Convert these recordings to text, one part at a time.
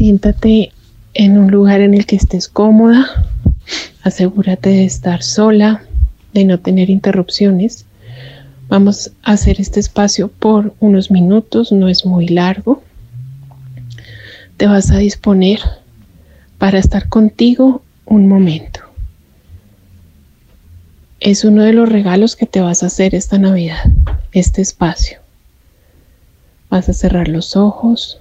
Siéntate en un lugar en el que estés cómoda. Asegúrate de estar sola, de no tener interrupciones. Vamos a hacer este espacio por unos minutos, no es muy largo. Te vas a disponer para estar contigo un momento. Es uno de los regalos que te vas a hacer esta Navidad, este espacio. Vas a cerrar los ojos,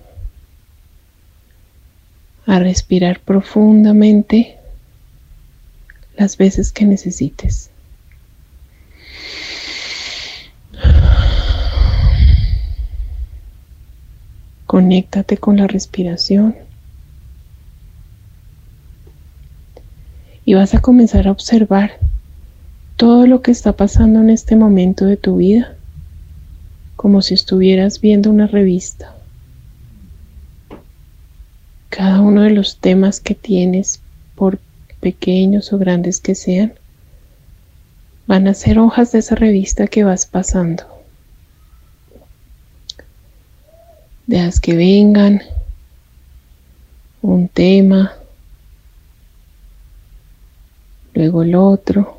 a respirar profundamente las veces que necesites. Conéctate con la respiración. Y vas a comenzar a observar todo lo que está pasando en este momento de tu vida, como si estuvieras viendo una revista. Cada uno de los temas que tienes, por pequeños o grandes que sean, van a ser hojas de esa revista que vas pasando. Dejas que vengan un tema, luego el otro,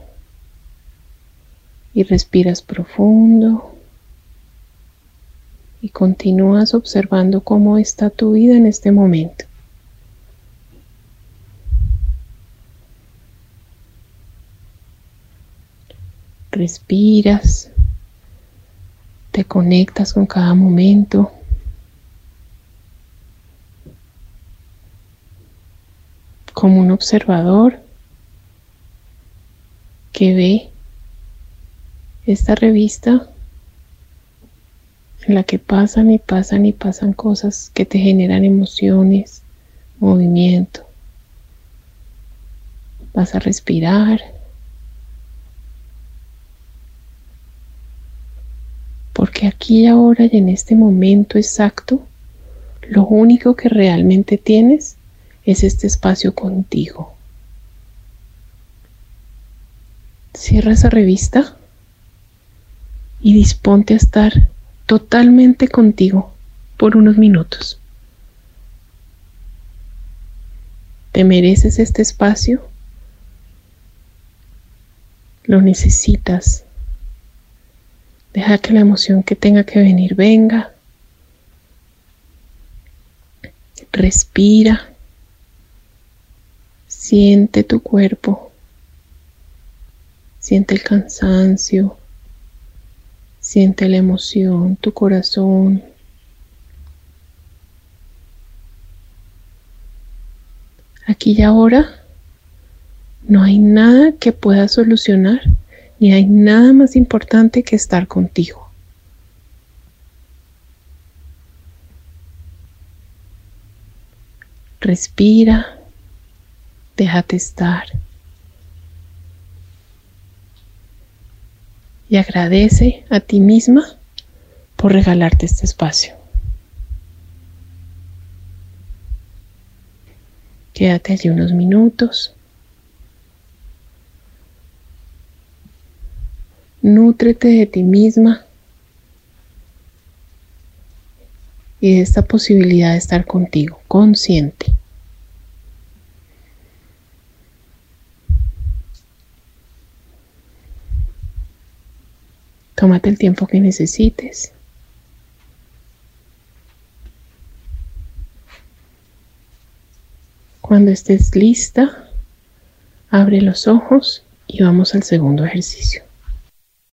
y respiras profundo y continúas observando cómo está tu vida en este momento. Respiras, te conectas con cada momento. como un observador que ve esta revista en la que pasan y pasan y pasan cosas que te generan emociones, movimiento. Vas a respirar. Aquí ahora y en este momento exacto, lo único que realmente tienes es este espacio contigo. Cierra esa revista y disponte a estar totalmente contigo por unos minutos. Te mereces este espacio. Lo necesitas. Deja que la emoción que tenga que venir venga. Respira. Siente tu cuerpo. Siente el cansancio. Siente la emoción, tu corazón. Aquí y ahora no hay nada que pueda solucionar, ni hay nada más importante que estar contigo. Respira, déjate estar. y agradece a ti misma por regalarte este espacio. Quédate allí unos minutos. Nútrete de ti misma y de esta posibilidad de estar contigo, consciente. Tómate el tiempo que necesites. Cuando estés lista, abre los ojos y vamos al segundo ejercicio.